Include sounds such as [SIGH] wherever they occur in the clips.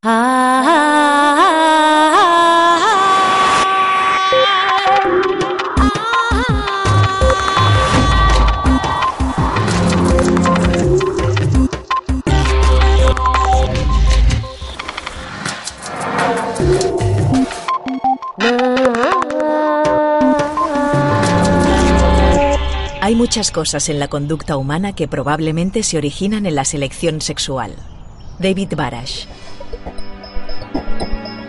Hay muchas cosas en la conducta humana que probablemente se originan en la selección sexual. David Barash.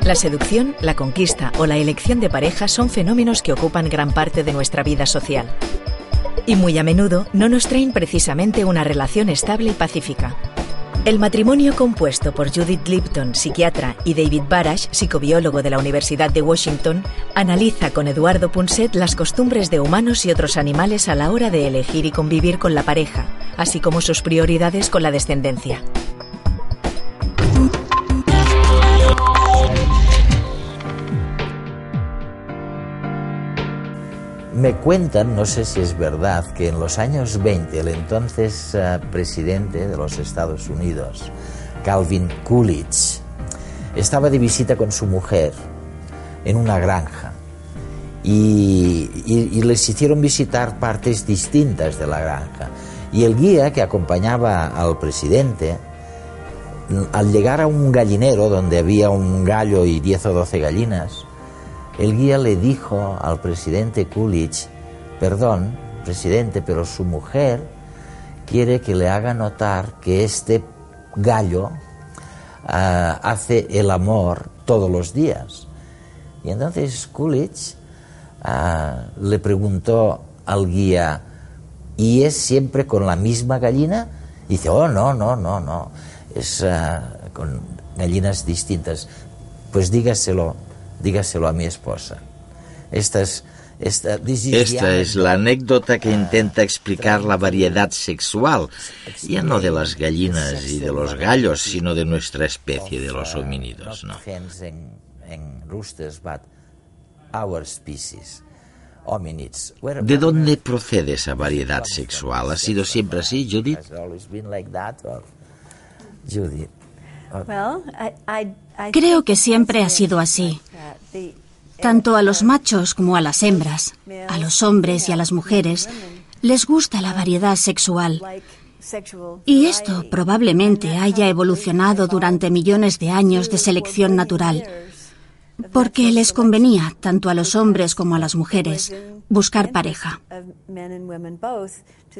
La seducción, la conquista o la elección de pareja son fenómenos que ocupan gran parte de nuestra vida social. Y muy a menudo no nos traen precisamente una relación estable y pacífica. El matrimonio compuesto por Judith Lipton, psiquiatra, y David Barash, psicobiólogo de la Universidad de Washington, analiza con Eduardo Punset las costumbres de humanos y otros animales a la hora de elegir y convivir con la pareja, así como sus prioridades con la descendencia. Me cuentan, no sé si es verdad, que en los años 20 el entonces uh, presidente de los Estados Unidos, Calvin Coolidge, estaba de visita con su mujer en una granja y, les hicieron visitar partes distintas de la granja. Y el guía que acompañaba al presidente, al llegar a un gallinero donde había un gallo y 10 o 12 gallinas, el guía le dijo al presidente Coolidge, perdón, presidente, pero su mujer quiere que le haga notar que este gallo uh, hace el amor todos los días. Y entonces Coolidge uh, le preguntó al guía, ¿y es siempre con la misma gallina? Y dice, oh, no, no, no, no, es uh, con gallinas distintas. Pues dígaselo dígaselo a mi esposa. Esta es, esta, esta es la anécdota que intenta explicar la variedad sexual, ya no de las gallinas y de los gallos, sino de nuestra especie, de los homínidos. ¿no? ¿De dónde procede esa variedad sexual? ¿Ha sido siempre así, Judith? Judith. Creo que siempre ha sido así. Tanto a los machos como a las hembras, a los hombres y a las mujeres, les gusta la variedad sexual. Y esto probablemente haya evolucionado durante millones de años de selección natural porque les convenía, tanto a los hombres como a las mujeres, buscar pareja.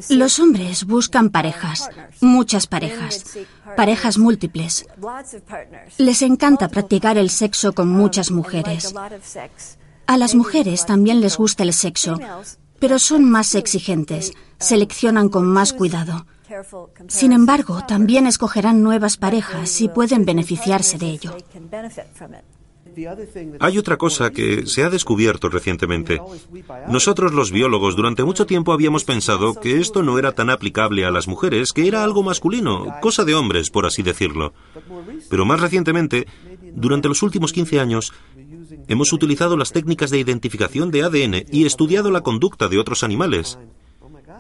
Los hombres buscan parejas, muchas parejas, parejas múltiples. Les encanta practicar el sexo con muchas mujeres. A las mujeres también les gusta el sexo, pero son más exigentes, seleccionan con más cuidado. Sin embargo, también escogerán nuevas parejas y pueden beneficiarse de ello. Hay otra cosa que se ha descubierto recientemente. Nosotros los biólogos durante mucho tiempo habíamos pensado que esto no era tan aplicable a las mujeres, que era algo masculino, cosa de hombres, por así decirlo. Pero más recientemente, durante los últimos 15 años, hemos utilizado las técnicas de identificación de ADN y estudiado la conducta de otros animales.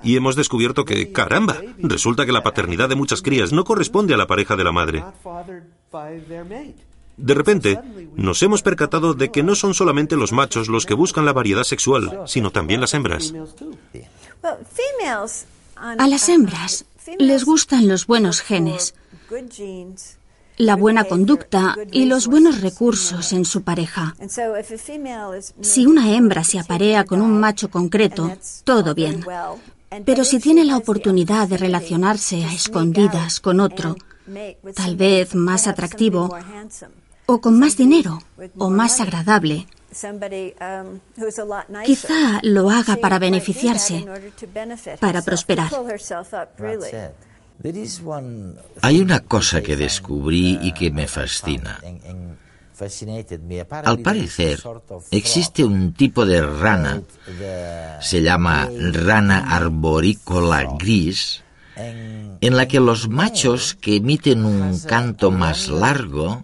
Y hemos descubierto que, caramba, resulta que la paternidad de muchas crías no corresponde a la pareja de la madre. De repente, nos hemos percatado de que no son solamente los machos los que buscan la variedad sexual, sino también las hembras. A las hembras les gustan los buenos genes, la buena conducta y los buenos recursos en su pareja. Si una hembra se aparea con un macho concreto, todo bien. Pero si tiene la oportunidad de relacionarse a escondidas con otro, tal vez más atractivo, o con más dinero o más agradable. Quizá lo haga para beneficiarse, para prosperar. Hay una cosa que descubrí y que me fascina. Al parecer, existe un tipo de rana, se llama rana arborícola gris, en la que los machos que emiten un canto más largo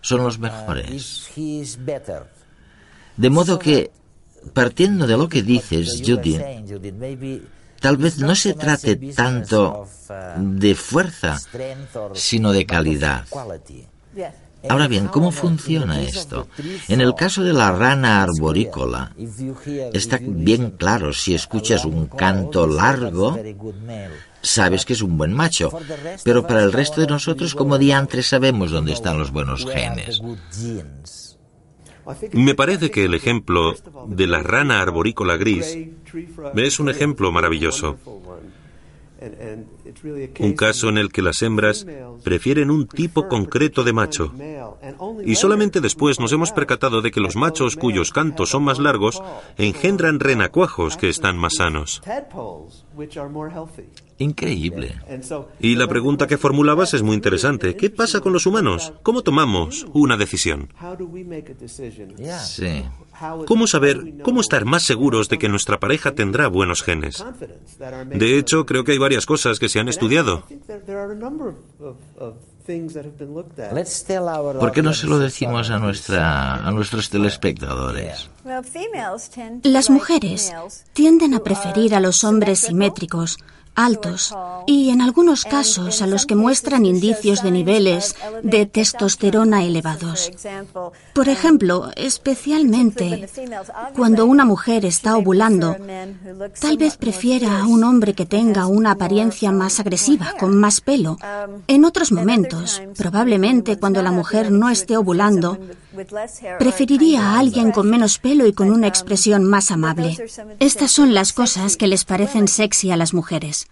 son los mejores. De modo que, partiendo de lo que dices, Judy, tal vez no se trate tanto de fuerza, sino de calidad. Ahora bien, ¿cómo funciona esto? En el caso de la rana arborícola, está bien claro, si escuchas un canto largo, sabes que es un buen macho. Pero para el resto de nosotros, como diantres sabemos dónde están los buenos genes? Me parece que el ejemplo de la rana arborícola gris es un ejemplo maravilloso. Un caso en el que las hembras prefieren un tipo concreto de macho. Y solamente después nos hemos percatado de que los machos cuyos cantos son más largos engendran renacuajos que están más sanos. Increíble. Y la pregunta que formulabas es muy interesante. ¿Qué pasa con los humanos? ¿Cómo tomamos una decisión? Sí. ¿Cómo saber, cómo estar más seguros de que nuestra pareja tendrá buenos genes? De hecho, creo que hay varias cosas que se han estudiado. ¿Por qué no se lo decimos a, nuestra, a nuestros telespectadores? Las mujeres tienden a preferir a los hombres simétricos altos y en algunos casos a los que muestran indicios de niveles de testosterona elevados. Por ejemplo, especialmente cuando una mujer está ovulando, tal vez prefiera a un hombre que tenga una apariencia más agresiva, con más pelo. En otros momentos, probablemente cuando la mujer no esté ovulando, preferiría a alguien con menos pelo y con una expresión más amable. Estas son las cosas que les parecen sexy a las mujeres.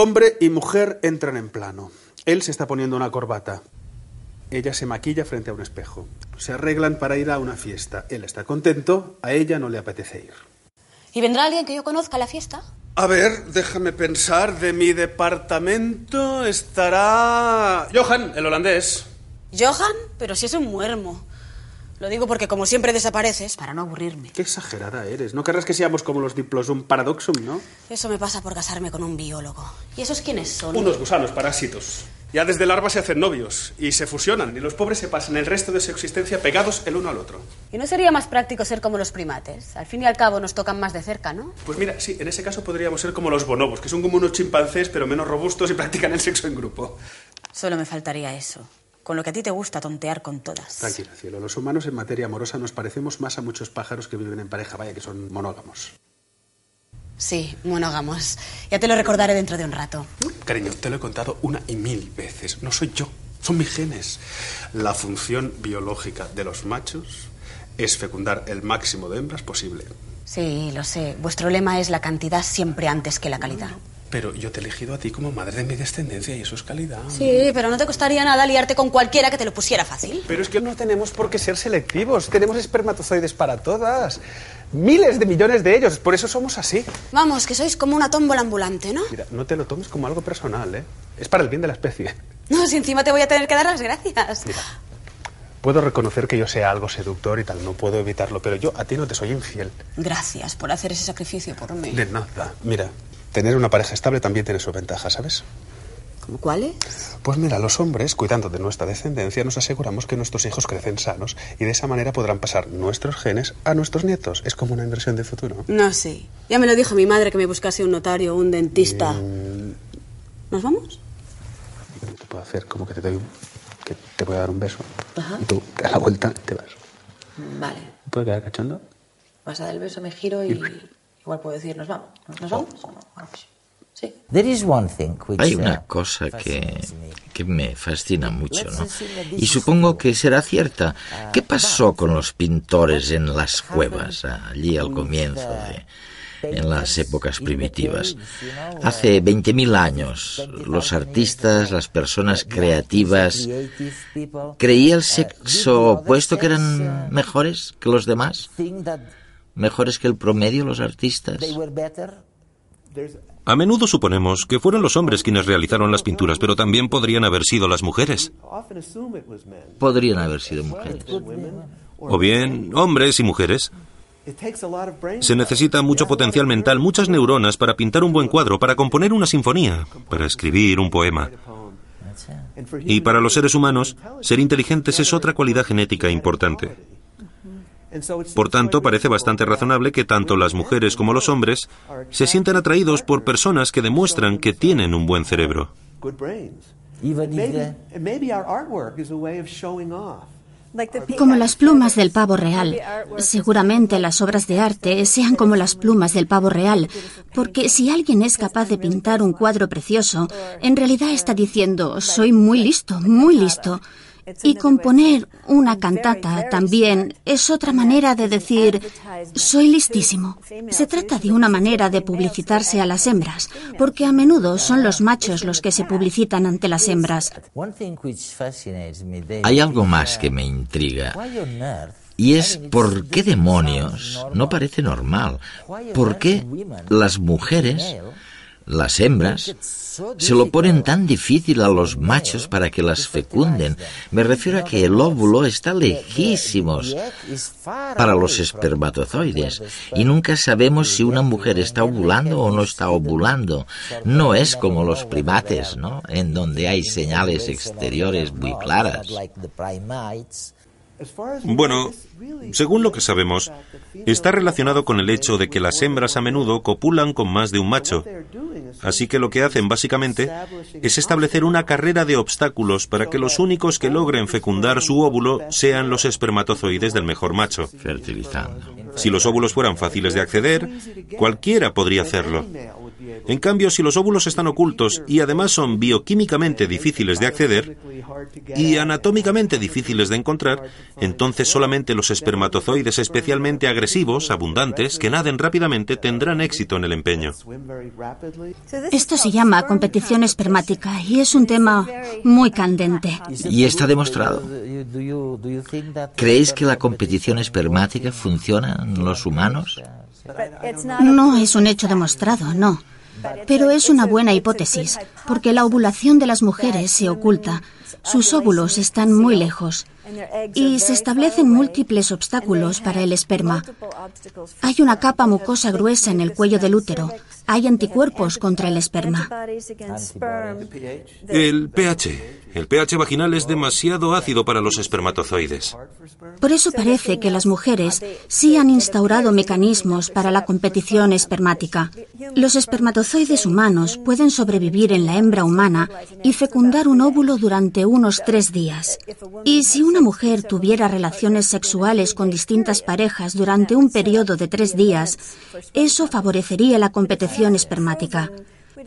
Hombre y mujer entran en plano. Él se está poniendo una corbata. Ella se maquilla frente a un espejo. Se arreglan para ir a una fiesta. Él está contento, a ella no le apetece ir. ¿Y vendrá alguien que yo conozca a la fiesta? A ver, déjame pensar. De mi departamento estará. Johan, el holandés. ¿Johan? Pero si es un muermo. Lo digo porque como siempre desapareces, para no aburrirme. Qué exagerada eres. No querrás que seamos como los diplosum paradoxum, ¿no? Eso me pasa por casarme con un biólogo. ¿Y esos quiénes son? Unos gusanos parásitos. Ya desde larva se hacen novios y se fusionan y los pobres se pasan el resto de su existencia pegados el uno al otro. ¿Y no sería más práctico ser como los primates? Al fin y al cabo nos tocan más de cerca, ¿no? Pues mira, sí, en ese caso podríamos ser como los bonobos, que son como unos chimpancés pero menos robustos y practican el sexo en grupo. Solo me faltaría eso con lo que a ti te gusta tontear con todas. Tranquila, cielo. Los humanos en materia amorosa nos parecemos más a muchos pájaros que viven en pareja, vaya que son monógamos. Sí, monógamos. Ya te lo recordaré dentro de un rato. Cariño, te lo he contado una y mil veces. No soy yo, son mis genes. La función biológica de los machos es fecundar el máximo de hembras posible. Sí, lo sé. Vuestro lema es la cantidad siempre antes que la calidad. Pero yo te he elegido a ti como madre de mi descendencia y eso es calidad. Sí, pero no te costaría nada liarte con cualquiera que te lo pusiera fácil. Pero es que no tenemos por qué ser selectivos. Tenemos espermatozoides para todas. Miles de millones de ellos. Por eso somos así. Vamos, que sois como una tómbola ambulante, ¿no? Mira, no te lo tomes como algo personal, ¿eh? Es para el bien de la especie. [LAUGHS] No, si encima te voy a tener que dar las gracias. Mira, puedo reconocer que yo sea algo seductor y tal, no puedo evitarlo, pero yo a ti no te soy infiel. Gracias por hacer ese sacrificio por mí. De nada. Mira, tener una pareja estable también tiene su ventaja, ¿sabes? ¿Cómo cuáles? Pues mira, los hombres, cuidando de nuestra descendencia, nos aseguramos que nuestros hijos crecen sanos y de esa manera podrán pasar nuestros genes a nuestros nietos. Es como una inversión de futuro. No, sí. Ya me lo dijo mi madre que me buscase un notario o un dentista. Mm. ¿Nos vamos? Te puedo hacer como que te doy un- que te voy a dar un beso y tú te das la vuelta y te vas. Vale. ¿Puede quedar cachondo? Vas a dar el beso, me giro y [LAUGHS] igual puedo decir, ¿nos vamos? ¿Nos vamos? Sí. There is one thing which, Hay uh, una cosa que, que me fascina mucho, ¿no? Y supongo que será cierta. ¿Qué pasó con los pintores en las cuevas, allí al comienzo de, en las épocas primitivas. Hace 20.000 años, los artistas, las personas creativas, ¿creía el sexo opuesto que eran mejores que los demás? ¿Mejores que el promedio los artistas? A menudo suponemos que fueron los hombres quienes realizaron las pinturas, pero también podrían haber sido las mujeres. Podrían haber sido mujeres. O bien hombres y mujeres. Se necesita mucho potencial mental, muchas neuronas para pintar un buen cuadro, para componer una sinfonía, para escribir un poema. Y para los seres humanos, ser inteligentes es otra cualidad genética importante. Por tanto, parece bastante razonable que tanto las mujeres como los hombres se sientan atraídos por personas que demuestran que tienen un buen cerebro. Como las plumas del pavo real. Seguramente las obras de arte sean como las plumas del pavo real, porque si alguien es capaz de pintar un cuadro precioso, en realidad está diciendo, soy muy listo, muy listo. Y componer una cantata también es otra manera de decir, soy listísimo. Se trata de una manera de publicitarse a las hembras, porque a menudo son los machos los que se publicitan ante las hembras. Hay algo más que me intriga. Y es por qué demonios no parece normal. ¿Por qué las mujeres, las hembras, se lo ponen tan difícil a los machos para que las fecunden. Me refiero a que el óvulo está lejísimos para los espermatozoides y nunca sabemos si una mujer está ovulando o no está ovulando. No es como los primates, ¿no? En donde hay señales exteriores muy claras. Bueno, según lo que sabemos, está relacionado con el hecho de que las hembras a menudo copulan con más de un macho. Así que lo que hacen básicamente es establecer una carrera de obstáculos para que los únicos que logren fecundar su óvulo sean los espermatozoides del mejor macho. Fertilizando. Si los óvulos fueran fáciles de acceder, cualquiera podría hacerlo. En cambio, si los óvulos están ocultos y además son bioquímicamente difíciles de acceder y anatómicamente difíciles de encontrar, entonces solamente los espermatozoides especialmente agresivos, abundantes, que naden rápidamente, tendrán éxito en el empeño. Esto se llama competición espermática y es un tema muy candente. Y está demostrado. ¿Creéis que la competición espermática funciona en los humanos? No es un hecho demostrado, no. Pero es una buena hipótesis, porque la ovulación de las mujeres se oculta. Sus óvulos están muy lejos y se establecen múltiples obstáculos para el esperma. Hay una capa mucosa gruesa en el cuello del útero. Hay anticuerpos contra el esperma. El pH. El pH vaginal es demasiado ácido para los espermatozoides. Por eso parece que las mujeres sí han instaurado mecanismos para la competición espermática. Los espermatozoides humanos pueden sobrevivir en la hembra humana y fecundar un óvulo durante unos tres días. Y si una mujer tuviera relaciones sexuales con distintas parejas durante un periodo de tres días, eso favorecería la competición espermática.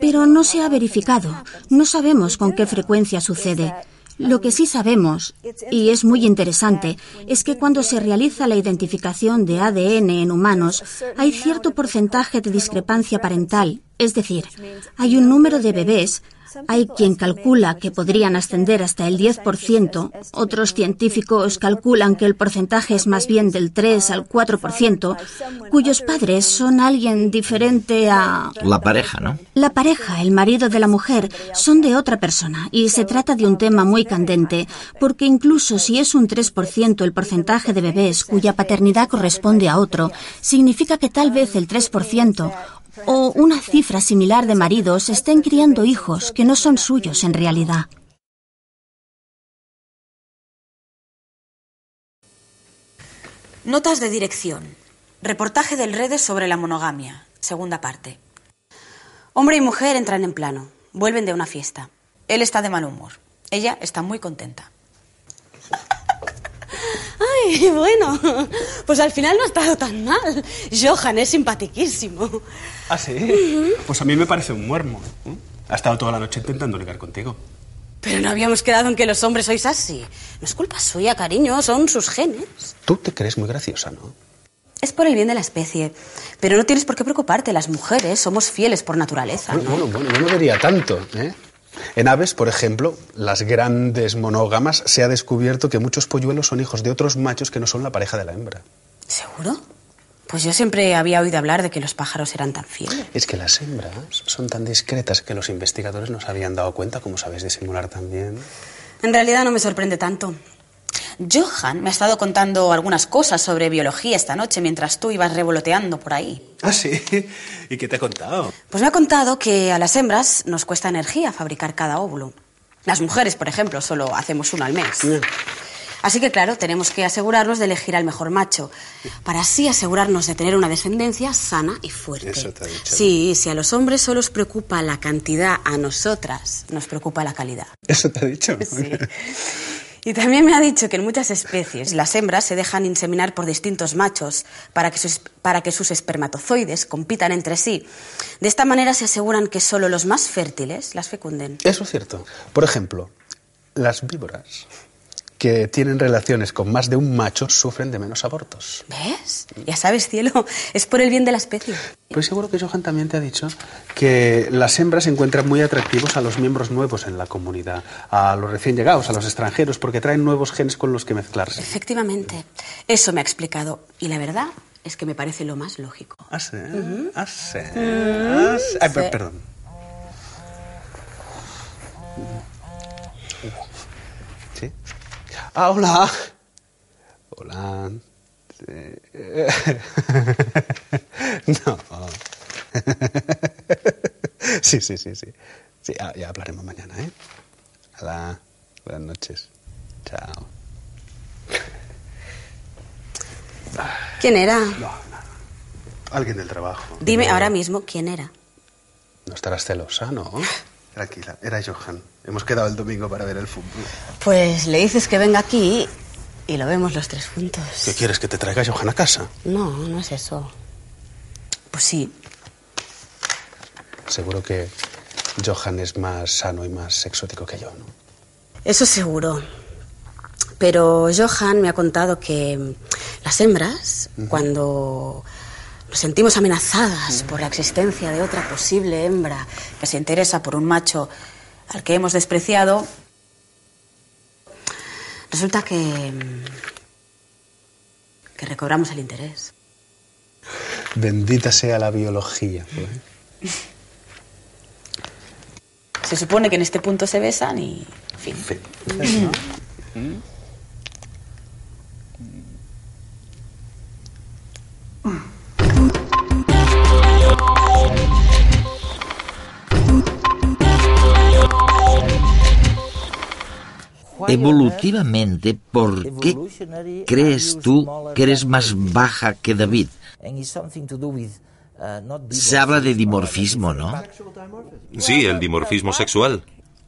Pero no se ha verificado. No sabemos con qué frecuencia sucede. Lo que sí sabemos, y es muy interesante, es que cuando se realiza la identificación de ADN en humanos, hay cierto porcentaje de discrepancia parental, es decir, hay un número de bebés hay quien calcula que podrían ascender hasta el 10%, otros científicos calculan que el porcentaje es más bien del 3 al 4%, cuyos padres son alguien diferente a... La pareja, ¿no? La pareja, el marido de la mujer, son de otra persona y se trata de un tema muy candente, porque incluso si es un 3% el porcentaje de bebés cuya paternidad corresponde a otro, significa que tal vez el 3% o una cifra similar de maridos estén criando hijos que no son suyos en realidad. Notas de dirección. Reportaje del Redes sobre la monogamia. Segunda parte. Hombre y mujer entran en plano. Vuelven de una fiesta. Él está de mal humor. Ella está muy contenta. [LAUGHS] [LAUGHS] Bueno, pues al final no ha estado tan mal. Johan es simpatiquísimo. ¿Ah, sí? Pues a mí me parece un muermo. ¿eh? Ha estado toda la noche intentando ligar contigo. Pero no habíamos quedado en que los hombres sois así. No es culpa suya, cariño, son sus genes. Tú te crees muy graciosa, ¿no? Es por el bien de la especie. Pero no tienes por qué preocuparte, las mujeres somos fieles por naturaleza. Bueno, bueno, bueno, yo no diría tanto, ¿eh? En aves, por ejemplo, las grandes monógamas, se ha descubierto que muchos polluelos son hijos de otros machos que no son la pareja de la hembra. ¿Seguro? Pues yo siempre había oído hablar de que los pájaros eran tan fieles. Es que las hembras son tan discretas que los investigadores no se habían dado cuenta, como sabéis disimular también. En realidad no me sorprende tanto. Johan me ha estado contando algunas cosas sobre biología esta noche mientras tú ibas revoloteando por ahí. Ah, sí. ¿Y qué te ha contado? Pues me ha contado que a las hembras nos cuesta energía fabricar cada óvulo. Las mujeres, por ejemplo, solo hacemos uno al mes. Así que, claro, tenemos que asegurarnos de elegir al mejor macho, para así asegurarnos de tener una descendencia sana y fuerte. Eso te ha dicho. Sí, si a los hombres solo os preocupa la cantidad, a nosotras nos preocupa la calidad. Eso te ha dicho. Sí. [LAUGHS] Y también me ha dicho que en muchas especies las hembras se dejan inseminar por distintos machos para que, sus, para que sus espermatozoides compitan entre sí. De esta manera se aseguran que solo los más fértiles las fecunden. Eso es cierto. Por ejemplo, las víboras que tienen relaciones con más de un macho sufren de menos abortos. ¿Ves? Ya sabes, cielo, es por el bien de la especie. Pues seguro que Johan también te ha dicho que las hembras encuentran muy atractivos a los miembros nuevos en la comunidad, a los recién llegados, a los extranjeros, porque traen nuevos genes con los que mezclarse. Efectivamente, eso me ha explicado. Y la verdad es que me parece lo más lógico. Ah, sí. Ah, sí. Ah, sí. Ay, perdón. ¿Sí? Ah, hola. Hola. Sí. [LAUGHS] No. [LAUGHS] Sí, sí, sí, sí. Sí, ah, ya hablaremos mañana, ¿eh? Hola. Buenas noches. Chao. ¿Quién era? Alguien del trabajo. Dime No. ahora mismo quién era. No estarás celosa, ¿no? [LAUGHS] Tranquila, era Johan. Hemos quedado el domingo para ver el fútbol. Pues le dices que venga aquí y lo vemos los tres juntos. ¿Qué quieres, que te traiga Johan a casa? No, no es eso. Pues sí, Seguro que Johan es más sano y más exótico que yo, ¿no? eso seguro. Pero Johan me ha contado que las hembras, cuando nos sentimos amenazadas por la existencia de otra posible hembra que se interesa por un macho al que hemos despreciado, resulta que que recobramos el interés. Bendita sea la biología. Se supone que en este punto se besan y, en fin. Evolutivamente, ¿por qué crees tú que eres más baja que David? Se habla de dimorfismo, ¿no? Sí, el dimorfismo sexual.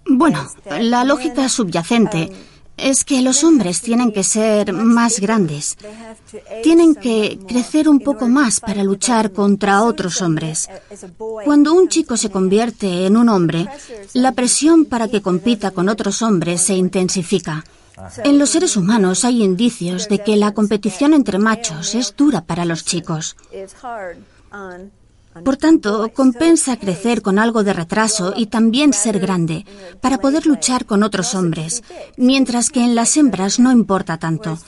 Bueno, la lógica subyacente es que los hombres tienen que ser más grandes. Tienen que crecer un poco más para luchar contra otros hombres. Cuando un chico se convierte en un hombre, la presión para que compita con otros hombres se intensifica. En los seres humanos hay indicios de que la competición entre machos es dura para los chicos. Por tanto, compensa crecer con algo de retraso y también ser grande, para poder luchar con otros hombres, mientras que en las hembras no importa tanto.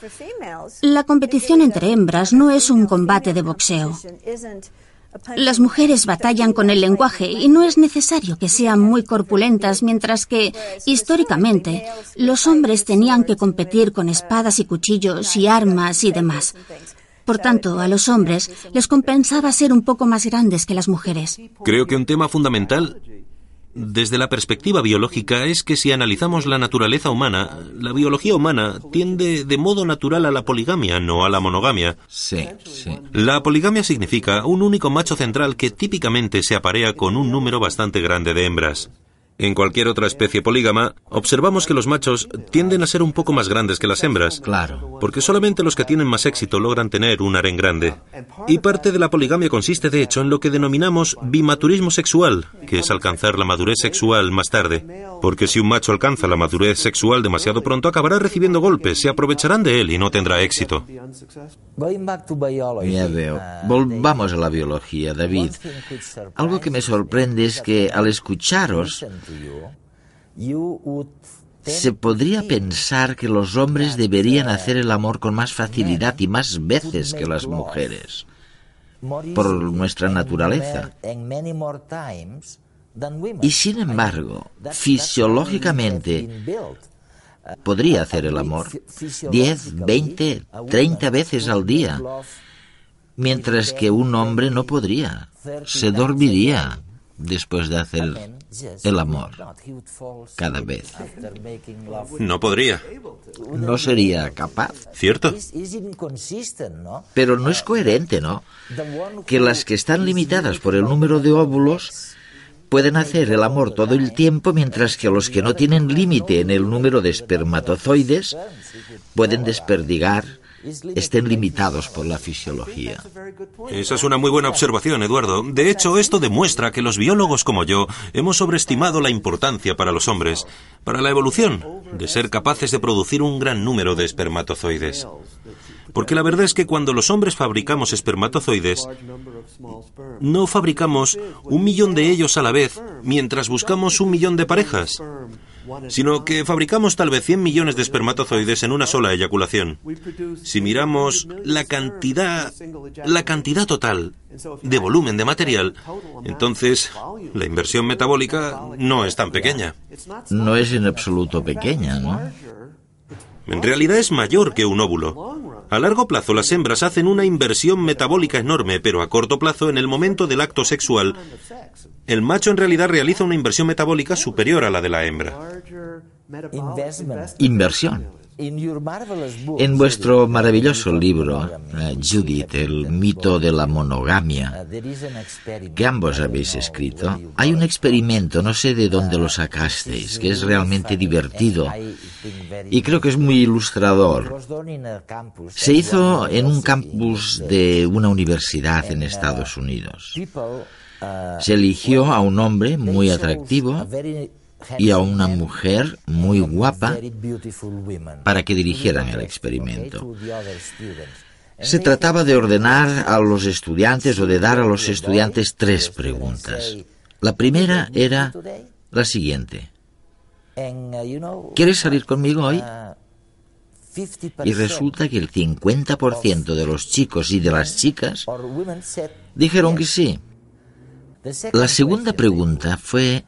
La competición entre hembras no es un combate de boxeo. Las mujeres batallan con el lenguaje y no es necesario que sean muy corpulentas, mientras que, históricamente, los hombres tenían que competir con espadas y cuchillos y armas y demás. Por tanto, a los hombres les compensaba ser un poco más grandes que las mujeres. Creo que un tema fundamental desde la perspectiva biológica es que si analizamos la naturaleza humana, la biología humana tiende de modo natural a la poligamia, no a la monogamia. Sí, sí. La poligamia significa un único macho central que típicamente se aparea con un número bastante grande de hembras. En cualquier otra especie polígama, observamos que los machos tienden a ser un poco más grandes que las hembras. Claro. Porque solamente los que tienen más éxito logran tener un harén grande. Y parte de la poligamia consiste, de hecho, en lo que denominamos bimaturismo sexual, que es alcanzar la madurez sexual más tarde. Porque si un macho alcanza la madurez sexual demasiado pronto, acabará recibiendo golpes, se aprovecharán de él y no tendrá éxito. Ya veo. Volvamos a la biología, David. Algo que me sorprende es que al escucharos se podría pensar que los hombres deberían hacer el amor con más facilidad y más veces que las mujeres, por nuestra naturaleza. Y sin embargo, fisiológicamente, podría hacer el amor 10, 20, 30 veces al día, mientras que un hombre no podría, se dormiría después de hacer el amor cada vez. No podría. No sería capaz. ¿Cierto? Pero no es coherente, ¿no? Que las que están limitadas por el número de óvulos pueden hacer el amor todo el tiempo, mientras que los que no tienen límite en el número de espermatozoides pueden desperdigar estén limitados por la fisiología. Esa es una muy buena observación, Eduardo. De hecho, esto demuestra que los biólogos como yo hemos sobreestimado la importancia para los hombres, para la evolución, de ser capaces de producir un gran número de espermatozoides. Porque la verdad es que cuando los hombres fabricamos espermatozoides, no fabricamos un millón de ellos a la vez mientras buscamos un millón de parejas sino que fabricamos tal vez 100 millones de espermatozoides en una sola eyaculación. Si miramos la cantidad, la cantidad total de volumen de material, entonces la inversión metabólica no es tan pequeña. No es en absoluto pequeña, ¿no? En realidad es mayor que un óvulo. A largo plazo las hembras hacen una inversión metabólica enorme, pero a corto plazo, en el momento del acto sexual, el macho en realidad realiza una inversión metabólica superior a la de la hembra. Inversión. En vuestro maravilloso libro, eh, Judith, el mito de la monogamia, que ambos habéis escrito, hay un experimento, no sé de dónde lo sacasteis, que es realmente divertido y creo que es muy ilustrador. Se hizo en un campus de una universidad en Estados Unidos. Se eligió a un hombre muy atractivo y a una mujer muy guapa para que dirigieran el experimento. Se trataba de ordenar a los estudiantes o de dar a los estudiantes tres preguntas. La primera era la siguiente. ¿Quieres salir conmigo hoy? Y resulta que el 50% de los chicos y de las chicas dijeron que sí. La segunda pregunta fue,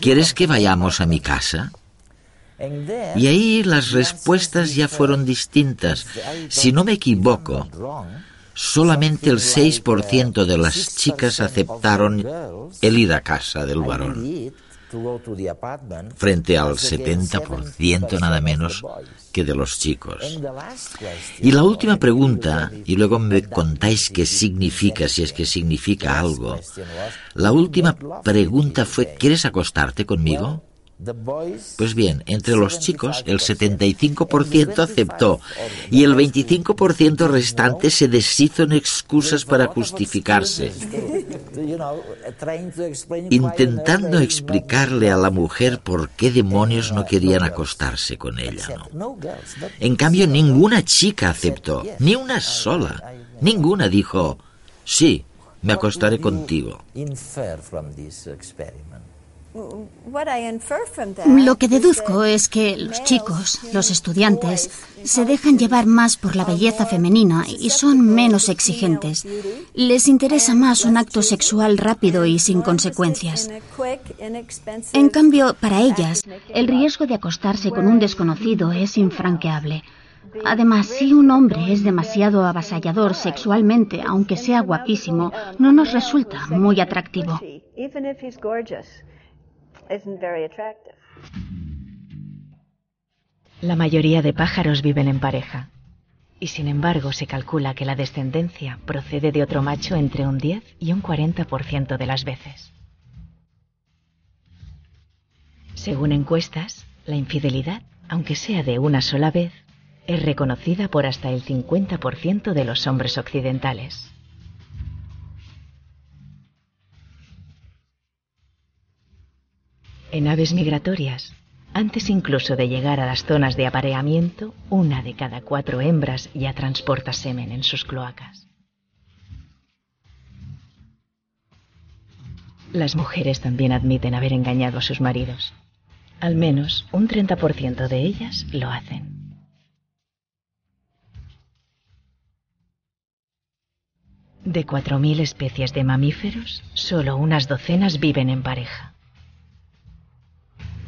¿quieres que vayamos a mi casa? Y ahí las respuestas ya fueron distintas. Si no me equivoco, solamente el 6% de las chicas aceptaron el ir a casa del varón frente al 70% nada menos que de los chicos. Y la última pregunta, y luego me contáis qué significa, si es que significa algo. La última pregunta fue, ¿quieres acostarte conmigo? Pues bien, entre los chicos el 75% aceptó y el 25% restante se deshizo en excusas para justificarse, intentando explicarle a la mujer por qué demonios no querían acostarse con ella. En cambio, ninguna chica aceptó, ni una sola. Ninguna dijo, sí, me acostaré contigo. Lo que deduzco es que los chicos, los estudiantes, se dejan llevar más por la belleza femenina y son menos exigentes. Les interesa más un acto sexual rápido y sin consecuencias. En cambio, para ellas, el riesgo de acostarse con un desconocido es infranqueable. Además, si un hombre es demasiado avasallador sexualmente, aunque sea guapísimo, no nos resulta muy atractivo. La mayoría de pájaros viven en pareja y sin embargo se calcula que la descendencia procede de otro macho entre un 10 y un 40% de las veces. Según encuestas, la infidelidad, aunque sea de una sola vez, es reconocida por hasta el 50% de los hombres occidentales. En aves migratorias, antes incluso de llegar a las zonas de apareamiento, una de cada cuatro hembras ya transporta semen en sus cloacas. Las mujeres también admiten haber engañado a sus maridos. Al menos un 30% de ellas lo hacen. De 4.000 especies de mamíferos, solo unas docenas viven en pareja.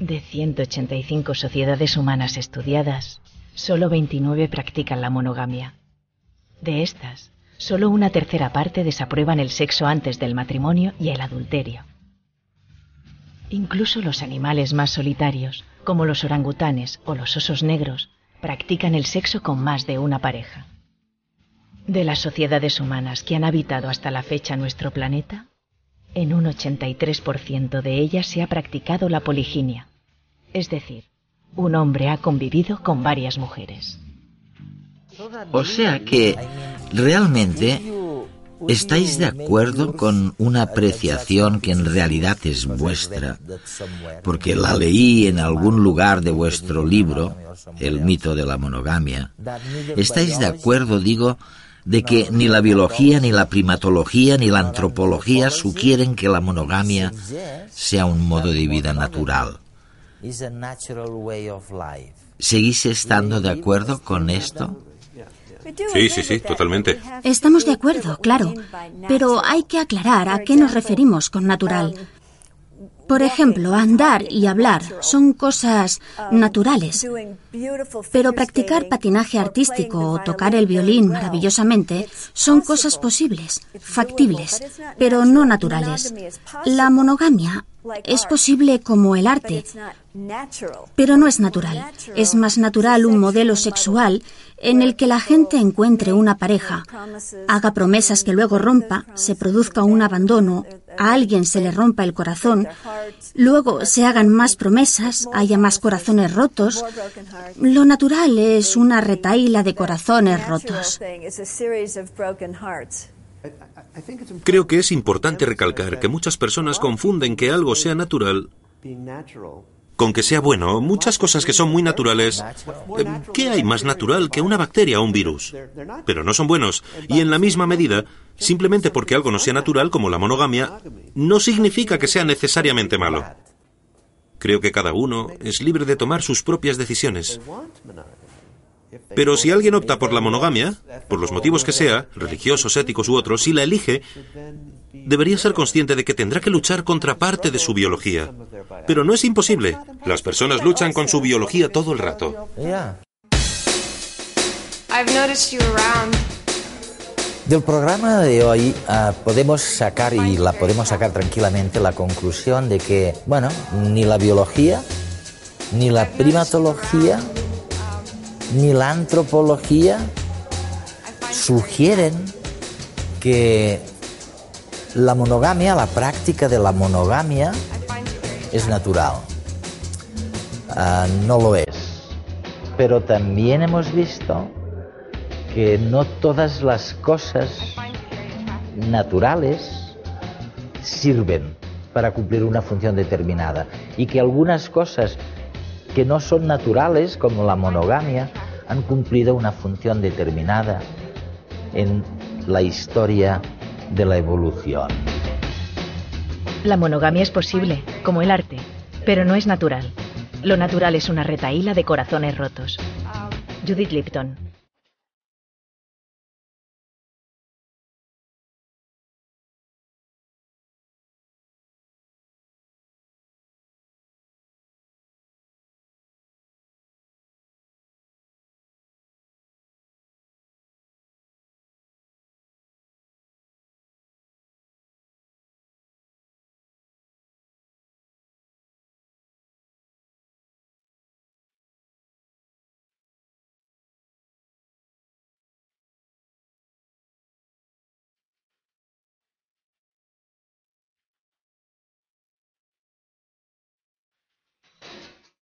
De 185 sociedades humanas estudiadas, solo 29 practican la monogamia. De estas, solo una tercera parte desaprueban el sexo antes del matrimonio y el adulterio. Incluso los animales más solitarios, como los orangutanes o los osos negros, practican el sexo con más de una pareja. De las sociedades humanas que han habitado hasta la fecha nuestro planeta, en un 83% de ellas se ha practicado la poliginia, es decir, un hombre ha convivido con varias mujeres. O sea que realmente estáis de acuerdo con una apreciación que en realidad es vuestra, porque la leí en algún lugar de vuestro libro, El mito de la monogamia. ¿Estáis de acuerdo, digo, de que ni la biología, ni la primatología, ni la antropología sugieren que la monogamia sea un modo de vida natural. ¿Seguís estando de acuerdo con esto? Sí, sí, sí, totalmente. Estamos de acuerdo, claro, pero hay que aclarar a qué nos referimos con natural. Por ejemplo, andar y hablar son cosas naturales, pero practicar patinaje artístico o tocar el violín maravillosamente son cosas posibles, factibles, pero no naturales. La monogamia es posible como el arte, pero no es natural. Es más natural un modelo sexual en el que la gente encuentre una pareja, haga promesas que luego rompa, se produzca un abandono, a alguien se le rompa el corazón, luego se hagan más promesas, haya más corazones rotos. Lo natural es una retaíla de corazones rotos. Creo que es importante recalcar que muchas personas confunden que algo sea natural con que sea bueno. Muchas cosas que son muy naturales. Eh, ¿Qué hay más natural que una bacteria o un virus? Pero no son buenos. Y en la misma medida, simplemente porque algo no sea natural, como la monogamia, no significa que sea necesariamente malo. Creo que cada uno es libre de tomar sus propias decisiones. Pero si alguien opta por la monogamia, por los motivos que sea, religiosos, éticos u otros, si la elige, debería ser consciente de que tendrá que luchar contra parte de su biología. Pero no es imposible. Las personas luchan con su biología todo el rato. Del programa de hoy ah, podemos sacar, y la podemos sacar tranquilamente, la conclusión de que, bueno, ni la biología, ni la primatología, ni la antropología sugieren que la monogamia, la práctica de la monogamia es natural. Ah, no lo es. Pero también hemos visto que no todas las cosas naturales sirven para cumplir una función determinada y que algunas cosas que no son naturales, como la monogamia, han cumplido una función determinada en la historia de la evolución. La monogamia es posible, como el arte, pero no es natural. Lo natural es una retaíla de corazones rotos. Judith Lipton,